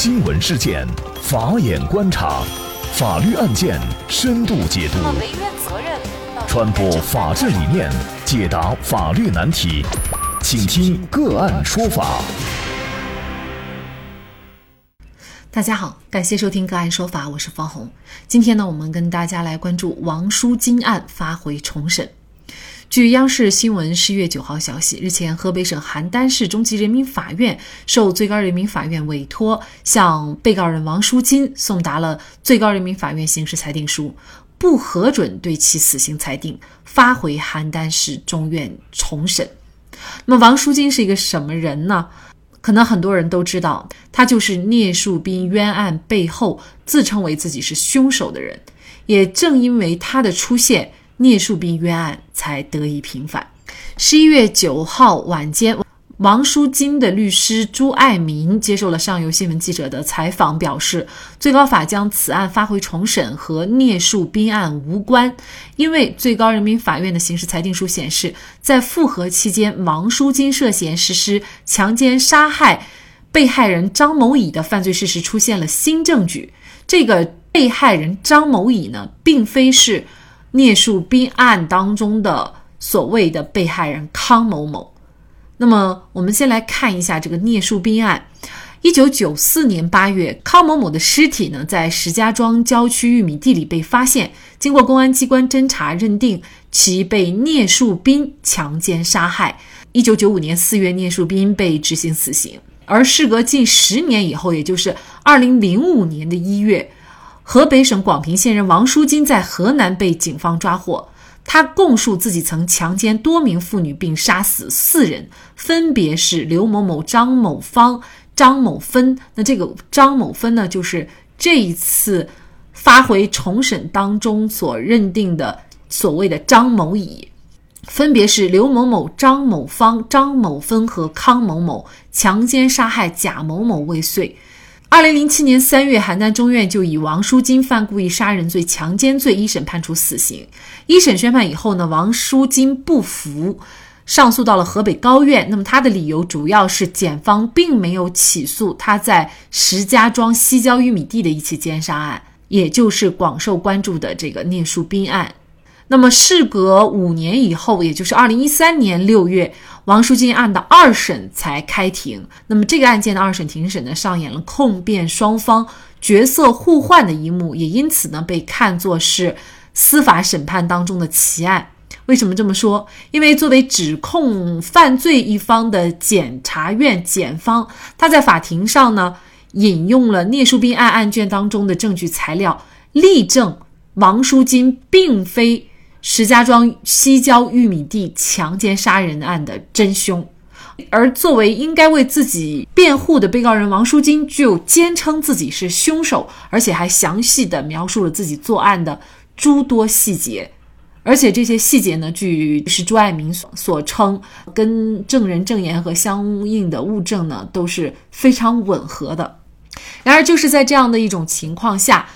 新闻事件，法眼观察，法律案件深度解读，传播法治理念，解答法律难题，请听个案说法。大家好，感谢收听个案说法，我是方红。今天呢，我们跟大家来关注王淑金案发回重审。据央视新闻十一月九号消息，日前，河北省邯郸市中级人民法院受最高人民法院委托，向被告人王淑金送达了最高人民法院刑事裁定书，不核准对其死刑裁定，发回邯郸市中院重审。那么，王淑金是一个什么人呢？可能很多人都知道，他就是聂树斌冤案背后自称为自己是凶手的人。也正因为他的出现。聂树斌冤案才得以平反。十一月九号晚间，王淑金的律师朱爱民接受了上游新闻记者的采访，表示，最高法将此案发回重审和聂树斌案无关，因为最高人民法院的刑事裁定书显示，在复核期间，王淑金涉嫌实施强奸杀害被害人张某乙的犯罪事实出现了新证据。这个被害人张某乙呢，并非是。聂树斌案当中的所谓的被害人康某某，那么我们先来看一下这个聂树斌案。一九九四年八月，康某某的尸体呢在石家庄郊区玉米地里被发现，经过公安机关侦查，认定其被聂树斌强奸杀害。一九九五年四月，聂树斌被执行死刑。而事隔近十年以后，也就是二零零五年的一月。河北省广平县人王淑金在河南被警方抓获，他供述自己曾强奸多名妇女并杀死四人，分别是刘某某、张某芳、张某芬。那这个张某芬呢，就是这一次发回重审当中所认定的所谓的张某乙，分别是刘某某、张某芳、张某芬和康某某强奸杀害贾某某未遂。二零零七年三月，邯郸中院就以王淑金犯故意杀人罪、强奸罪一审判处死刑。一审宣判以后呢，王淑金不服，上诉到了河北高院。那么他的理由主要是检方并没有起诉他在石家庄西郊玉米地的一起奸杀案，也就是广受关注的这个聂树斌案。那么，事隔五年以后，也就是二零一三年六月，王书金案的二审才开庭。那么，这个案件的二审庭审呢，上演了控辩双方角色互换的一幕，也因此呢，被看作是司法审判当中的奇案。为什么这么说？因为作为指控犯罪一方的检察院检方，他在法庭上呢，引用了聂树斌案案卷当中的证据材料，力证王淑金并非。石家庄西郊玉米地强奸杀人案的真凶，而作为应该为自己辩护的被告人王淑金，就坚称自己是凶手，而且还详细的描述了自己作案的诸多细节，而且这些细节呢，据是朱爱民所所称，跟证人证言和相应的物证呢都是非常吻合的。然而，就是在这样的一种情况下，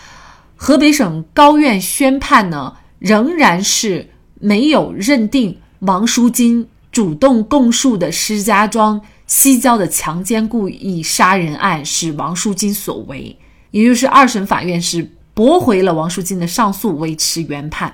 河北省高院宣判呢。仍然是没有认定王淑金主动供述的石家庄西郊的强奸故意杀人案是王淑金所为，也就是二审法院是驳回了王淑金的上诉，维持原判。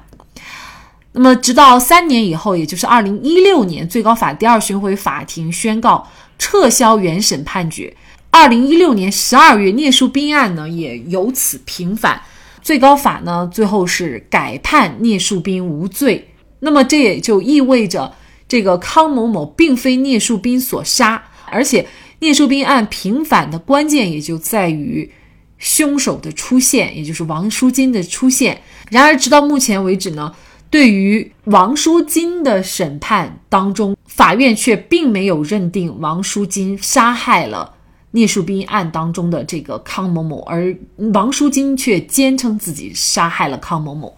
那么，直到三年以后，也就是二零一六年，最高法第二巡回法庭宣告撤销原审判决。二零一六年十二月，聂树斌案呢也由此平反。最高法呢，最后是改判聂树斌无罪。那么这也就意味着，这个康某某并非聂树斌所杀，而且聂树斌案平反的关键也就在于凶手的出现，也就是王书金的出现。然而，直到目前为止呢，对于王书金的审判当中，法院却并没有认定王书金杀害了。聂树斌案当中的这个康某某，而王书金却坚称自己杀害了康某某。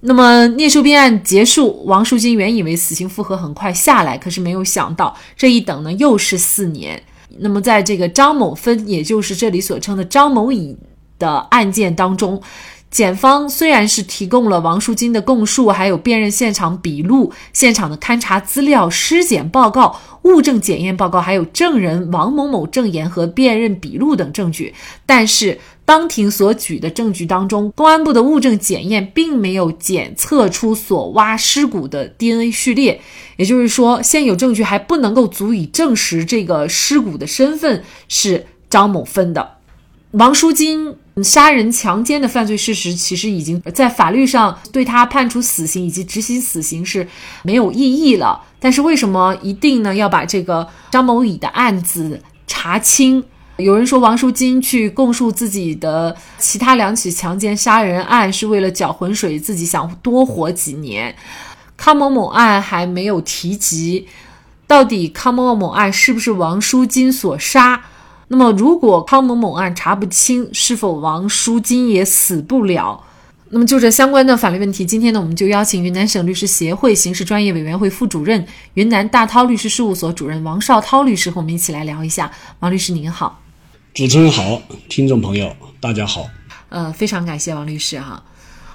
那么聂树斌案结束，王书金原以为死刑复核很快下来，可是没有想到这一等呢又是四年。那么在这个张某芬，也就是这里所称的张某乙的案件当中，检方虽然是提供了王淑金的供述，还有辨认现场笔录、现场的勘查资料、尸检报告、物证检验报告，还有证人王某某证言和辨认笔录等证据，但是当庭所举的证据当中，公安部的物证检验并没有检测出所挖尸骨的 DNA 序列，也就是说，现有证据还不能够足以证实这个尸骨的身份是张某分的。王淑金杀人强奸的犯罪事实，其实已经在法律上对他判处死刑以及执行死刑是没有意义了。但是为什么一定呢要把这个张某乙的案子查清？有人说王淑金去供述自己的其他两起强奸杀人案是为了搅浑水，自己想多活几年。康某某案还没有提及，到底康某某案是不是王淑金所杀？那么，如果康某某案查不清，是否王淑金也死不了？那么，就这相关的法律问题，今天呢，我们就邀请云南省律师协会刑事专业委员会副主任、云南大韬律师事务所主任王绍涛律师和我们一起来聊一下。王律师您好，主持人好，听众朋友大家好。呃，非常感谢王律师哈。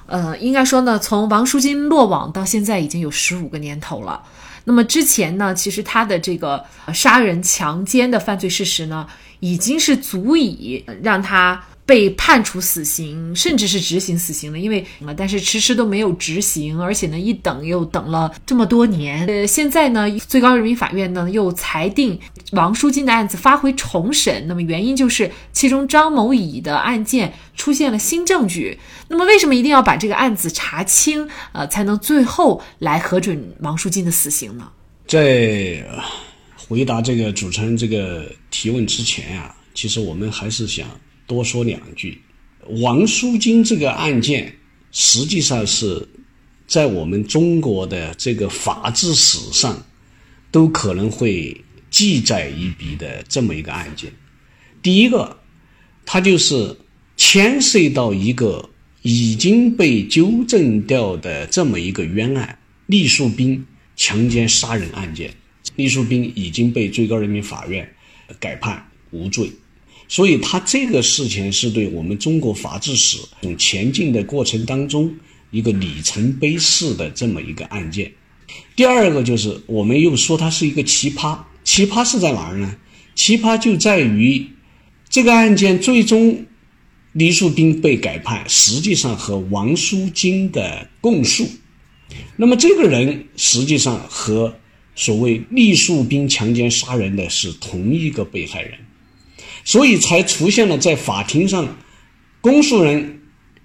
呃，应该说呢，从王淑金落网到现在已经有十五个年头了。那么之前呢，其实他的这个杀人强奸的犯罪事实呢。已经是足以让他被判处死刑，甚至是执行死刑了。因为，但是迟迟都没有执行，而且呢，一等又等了这么多年。呃，现在呢，最高人民法院呢又裁定王书金的案子发回重审。那么原因就是其中张某乙的案件出现了新证据。那么为什么一定要把这个案子查清，呃，才能最后来核准王书金的死刑呢？在。回答这个主持人这个提问之前啊，其实我们还是想多说两句。王书金这个案件，实际上是在我们中国的这个法治史上，都可能会记载一笔的这么一个案件。第一个，它就是牵涉到一个已经被纠正掉的这么一个冤案——栗树斌强奸杀人案件。栗树斌已经被最高人民法院改判无罪，所以他这个事情是对我们中国法治史种前进的过程当中一个里程碑式的这么一个案件。第二个就是我们又说它是一个奇葩，奇葩是在哪儿呢？奇葩就在于这个案件最终李树斌被改判，实际上和王淑金的供述，那么这个人实际上和。所谓栗树斌强奸杀人的是同一个被害人，所以才出现了在法庭上，公诉人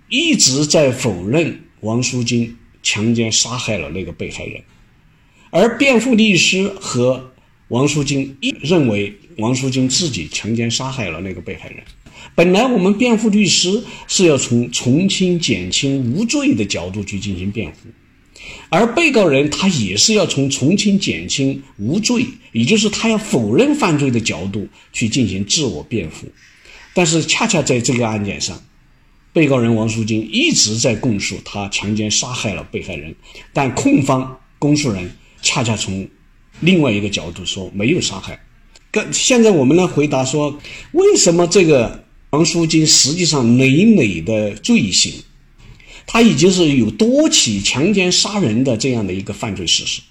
一直在否认王淑金强奸杀害了那个被害人，而辩护律师和王淑金一认为王淑金自己强奸杀害了那个被害人。本来我们辩护律师是要从从轻、减轻、无罪的角度去进行辩护。而被告人他也是要从从轻、减轻、无罪，也就是他要否认犯罪的角度去进行自我辩护。但是恰恰在这个案件上，被告人王淑金一直在供述他强奸杀害了被害人，但控方公诉人恰恰从另外一个角度说没有杀害。跟现在我们来回答说，为什么这个王淑金实际上累累的罪行？他已经是有多起强奸杀人的这样的一个犯罪事实，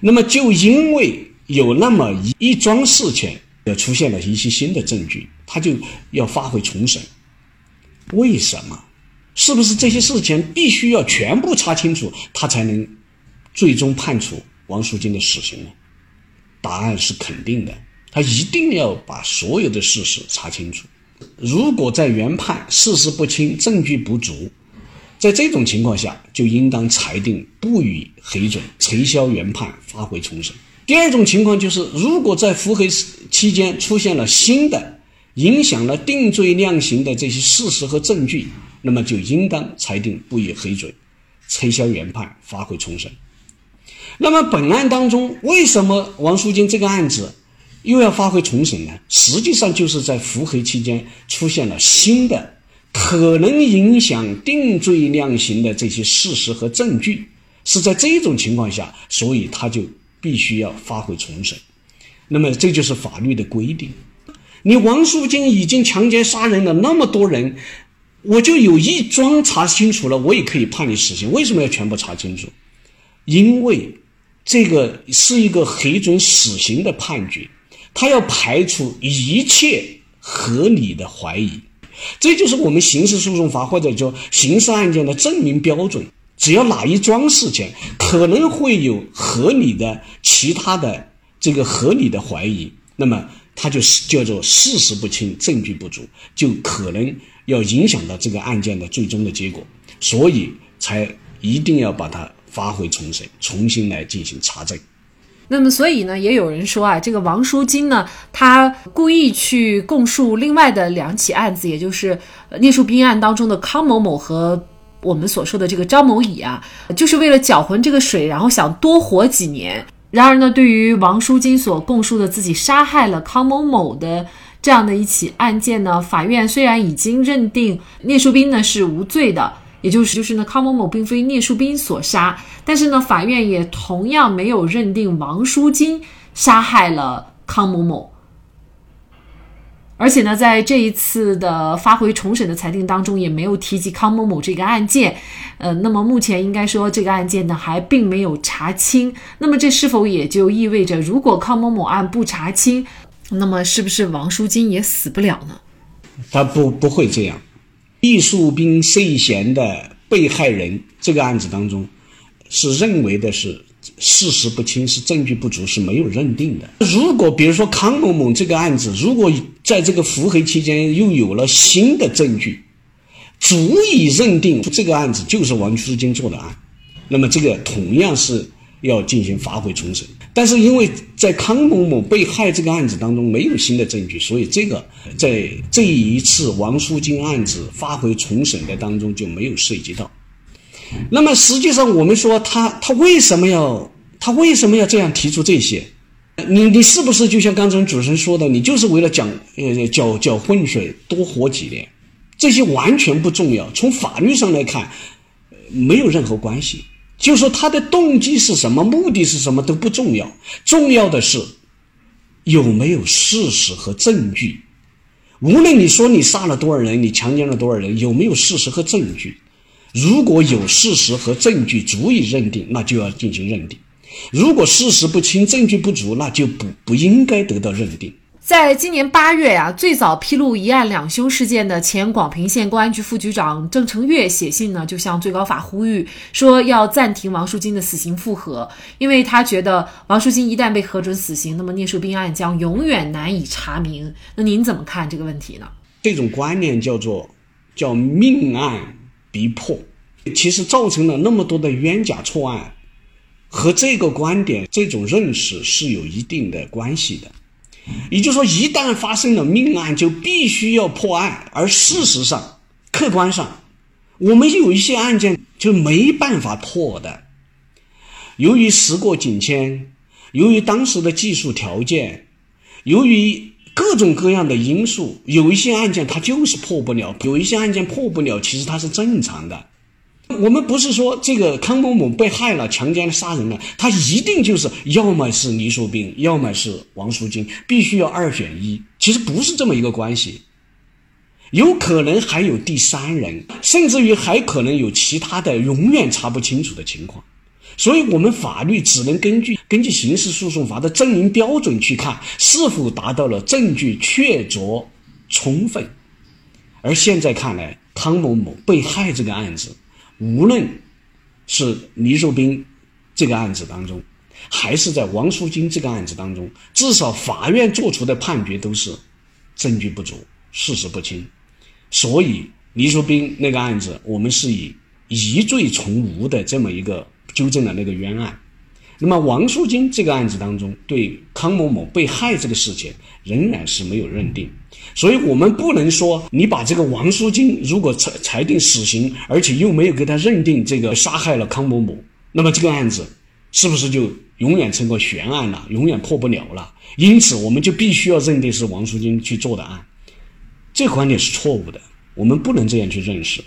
那么就因为有那么一一桩事情，呃，出现了一些新的证据，他就要发回重审。为什么？是不是这些事情必须要全部查清楚，他才能最终判处王淑金的死刑呢？答案是肯定的，他一定要把所有的事实查清楚。如果在原判事实不清、证据不足。在这种情况下，就应当裁定不予核准，撤销原判，发回重审。第二种情况就是，如果在复核期间出现了新的影响了定罪量刑的这些事实和证据，那么就应当裁定不予核准，撤销原判，发回重审。那么本案当中，为什么王淑金这个案子又要发回重审呢？实际上就是在复核期间出现了新的。可能影响定罪量刑的这些事实和证据，是在这种情况下，所以他就必须要发回重审。那么这就是法律的规定。你王淑金已经强奸杀人了那么多人，我就有一桩查清楚了，我也可以判你死刑。为什么要全部查清楚？因为这个是一个核准死刑的判决，他要排除一切合理的怀疑。这就是我们刑事诉讼法或者叫刑事案件的证明标准。只要哪一桩事情可能会有合理的其他的这个合理的怀疑，那么它就是叫做事实不清、证据不足，就可能要影响到这个案件的最终的结果，所以才一定要把它发回重审，重新来进行查证。那么，所以呢，也有人说啊，这个王书金呢，他故意去供述另外的两起案子，也就是聂树斌案当中的康某某和我们所说的这个张某乙啊，就是为了搅浑这个水，然后想多活几年。然而呢，对于王书金所供述的自己杀害了康某某的这样的一起案件呢，法院虽然已经认定聂树斌呢是无罪的。也就是就是呢，康某某并非聂树斌所杀，但是呢，法院也同样没有认定王书金杀害了康某某。而且呢，在这一次的发回重审的裁定当中，也没有提及康某某这个案件。呃，那么目前应该说这个案件呢还并没有查清。那么这是否也就意味着，如果康某某案不查清，那么是不是王书金也死不了呢？他不不会这样。易树斌涉嫌的被害人这个案子当中，是认为的是事实不清，是证据不足，是没有认定的。如果比如说康某某这个案子，如果在这个伏黑期间又有了新的证据，足以认定这个案子就是王书金做的案，那么这个同样是要进行发回重审。但是因为在康某某被害这个案子当中没有新的证据，所以这个在这一次王书金案子发回重审的当中就没有涉及到。那么实际上我们说他他为什么要他为什么要这样提出这些？你你是不是就像刚才主持人说的，你就是为了讲呃搅搅浑水多活几年？这些完全不重要，从法律上来看，没有任何关系。就说他的动机是什么，目的是什么都不重要，重要的是有没有事实和证据。无论你说你杀了多少人，你强奸了多少人，有没有事实和证据？如果有事实和证据足以认定，那就要进行认定；如果事实不清、证据不足，那就不不应该得到认定。在今年八月呀，最早披露一案两凶事件的前广平县公安局副局长郑成月写信呢，就向最高法呼吁说要暂停王书金的死刑复核，因为他觉得王书金一旦被核准死刑，那么聂树斌案将永远难以查明。那您怎么看这个问题呢？这种观念叫做叫命案必破，其实造成了那么多的冤假错案，和这个观点、这种认识是有一定的关系的。也就是说，一旦发生了命案，就必须要破案。而事实上，客观上，我们有一些案件就没办法破的。由于时过境迁，由于当时的技术条件，由于各种各样的因素，有一些案件它就是破不了。有一些案件破不了，其实它是正常的。我们不是说这个康某某被害了、强奸了、杀人了，他一定就是要么是倪淑斌，要么是王淑金，必须要二选一。其实不是这么一个关系，有可能还有第三人，甚至于还可能有其他的永远查不清楚的情况。所以，我们法律只能根据根据刑事诉讼法的证明标准去看是否达到了证据确凿充分。而现在看来，康某某被害这个案子。无论是倪树斌这个案子当中，还是在王淑金这个案子当中，至少法院作出的判决都是证据不足、事实不清。所以倪树斌那个案子，我们是以疑罪从无的这么一个纠正了那个冤案。那么王书金这个案子当中，对康某某被害这个事情仍然是没有认定，所以我们不能说你把这个王书金如果裁裁定死刑，而且又没有给他认定这个杀害了康某某，那么这个案子是不是就永远成个悬案了，永远破不了了？因此，我们就必须要认定是王书金去做的案，这观点是错误的，我们不能这样去认识。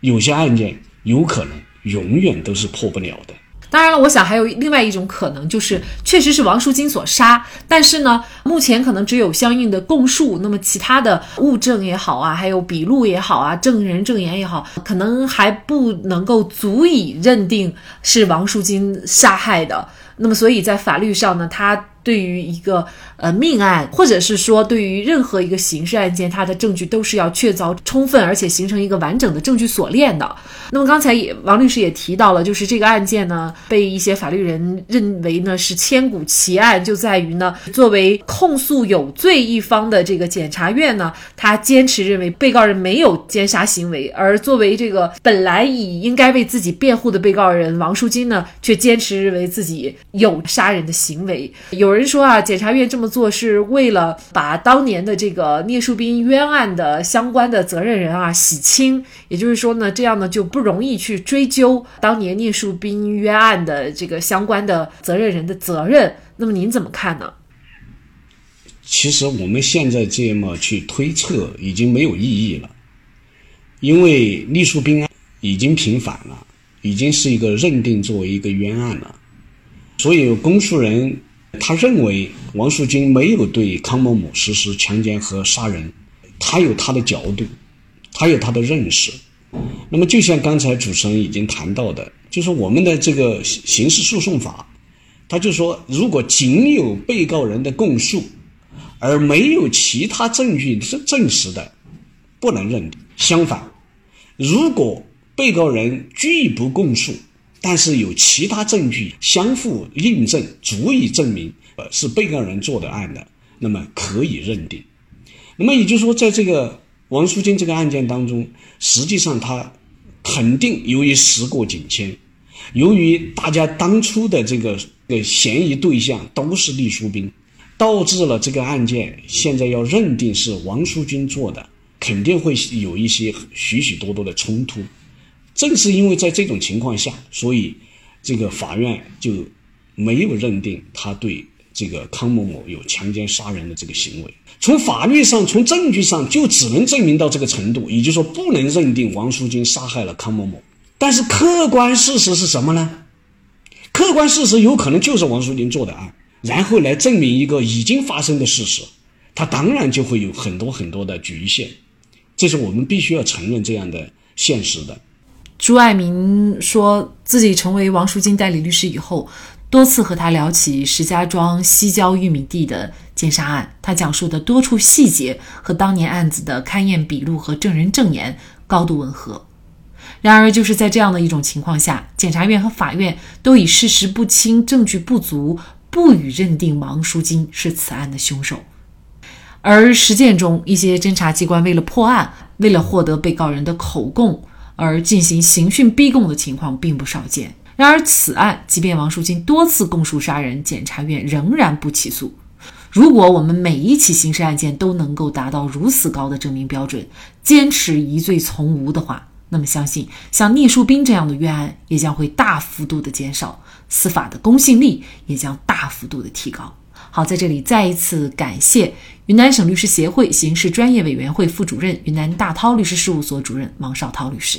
有些案件有可能永远都是破不了的。当然了，我想还有另外一种可能，就是确实是王淑金所杀，但是呢，目前可能只有相应的供述，那么其他的物证也好啊，还有笔录也好啊，证人证言也好，可能还不能够足以认定是王淑金杀害的。那么，所以在法律上呢，他。对于一个呃命案，或者是说对于任何一个刑事案件，它的证据都是要确凿充分，而且形成一个完整的证据锁链的。那么刚才也王律师也提到了，就是这个案件呢，被一些法律人认为呢是千古奇案，就在于呢，作为控诉有罪一方的这个检察院呢，他坚持认为被告人没有奸杀行为，而作为这个本来以应该为自己辩护的被告人王淑金呢，却坚持认为自己有杀人的行为。有有人说啊，检察院这么做是为了把当年的这个聂树斌冤案的相关的责任人啊洗清，也就是说呢，这样呢就不容易去追究当年聂树斌冤案的这个相关的责任人的责任。那么您怎么看呢？其实我们现在这么去推测已经没有意义了，因为聂树斌已经平反了，已经是一个认定作为一个冤案了，所以公诉人。他认为王淑金没有对康某某实施强奸和杀人，他有他的角度，他有他的认识。那么，就像刚才主持人已经谈到的，就是我们的这个刑事诉讼法，他就说，如果仅有被告人的供述，而没有其他证据是证实的，不能认定。相反，如果被告人拒不供述，但是有其他证据相互印证，足以证明呃是被告人做的案的，那么可以认定。那么也就是说，在这个王淑金这个案件当中，实际上他肯定由于时过境迁，由于大家当初的这个呃嫌疑对象都是栗淑斌，导致了这个案件现在要认定是王淑金做的，肯定会有一些许许多多的冲突。正是因为在这种情况下，所以这个法院就没有认定他对这个康某某有强奸杀人的这个行为。从法律上、从证据上，就只能证明到这个程度，也就是说，不能认定王淑金杀害了康某某。但是客观事实是什么呢？客观事实有可能就是王淑金做的案，然后来证明一个已经发生的事实，他当然就会有很多很多的局限，这是我们必须要承认这样的现实的。朱爱民说自己成为王淑金代理律师以后，多次和他聊起石家庄西郊玉米地的奸杀案。他讲述的多处细节和当年案子的勘验笔录和证人证言高度吻合。然而，就是在这样的一种情况下，检察院和法院都以事实不清、证据不足，不予认定王淑金是此案的凶手。而实践中，一些侦查机关为了破案，为了获得被告人的口供。而进行刑讯逼供的情况并不少见。然而，此案即便王淑金多次供述杀人，检察院仍然不起诉。如果我们每一起刑事案件都能够达到如此高的证明标准，坚持疑罪从无的话，那么相信像聂树斌这样的冤案也将会大幅度的减少，司法的公信力也将大幅度的提高。好，在这里再一次感谢云南省律师协会刑事专业委员会副主任、云南大韬律师事务所主任王绍涛律师。